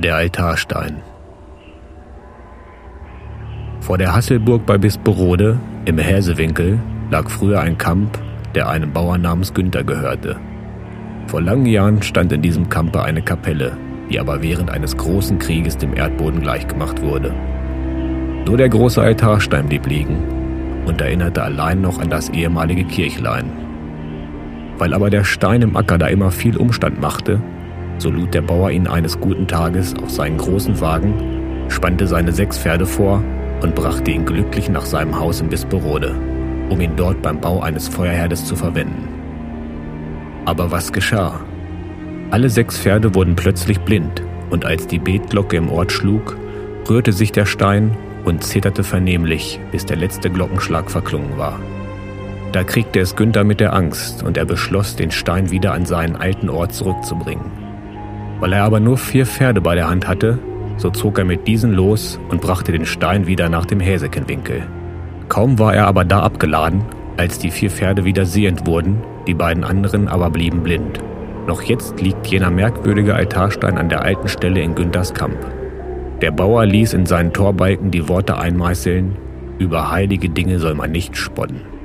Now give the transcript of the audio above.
Der Altarstein. Vor der Hasselburg bei Bisperode im Häsewinkel lag früher ein Kamp, der einem Bauern namens Günther gehörte. Vor langen Jahren stand in diesem Kampe eine Kapelle, die aber während eines großen Krieges dem Erdboden gleichgemacht wurde. Nur der große Altarstein blieb liegen und erinnerte allein noch an das ehemalige Kirchlein. Weil aber der Stein im Acker da immer viel Umstand machte, so lud der Bauer ihn eines guten Tages auf seinen großen Wagen, spannte seine sechs Pferde vor und brachte ihn glücklich nach seinem Haus in Bisperode, um ihn dort beim Bau eines Feuerherdes zu verwenden. Aber was geschah? Alle sechs Pferde wurden plötzlich blind, und als die Betglocke im Ort schlug, rührte sich der Stein und zitterte vernehmlich, bis der letzte Glockenschlag verklungen war. Da kriegte es Günther mit der Angst, und er beschloss, den Stein wieder an seinen alten Ort zurückzubringen. Weil er aber nur vier Pferde bei der Hand hatte, so zog er mit diesen los und brachte den Stein wieder nach dem Häsekenwinkel. Kaum war er aber da abgeladen, als die vier Pferde wieder sehend wurden, die beiden anderen aber blieben blind. Noch jetzt liegt jener merkwürdige Altarstein an der alten Stelle in Günthers Kamp. Der Bauer ließ in seinen Torbalken die Worte einmeißeln, über heilige Dinge soll man nicht sponnen.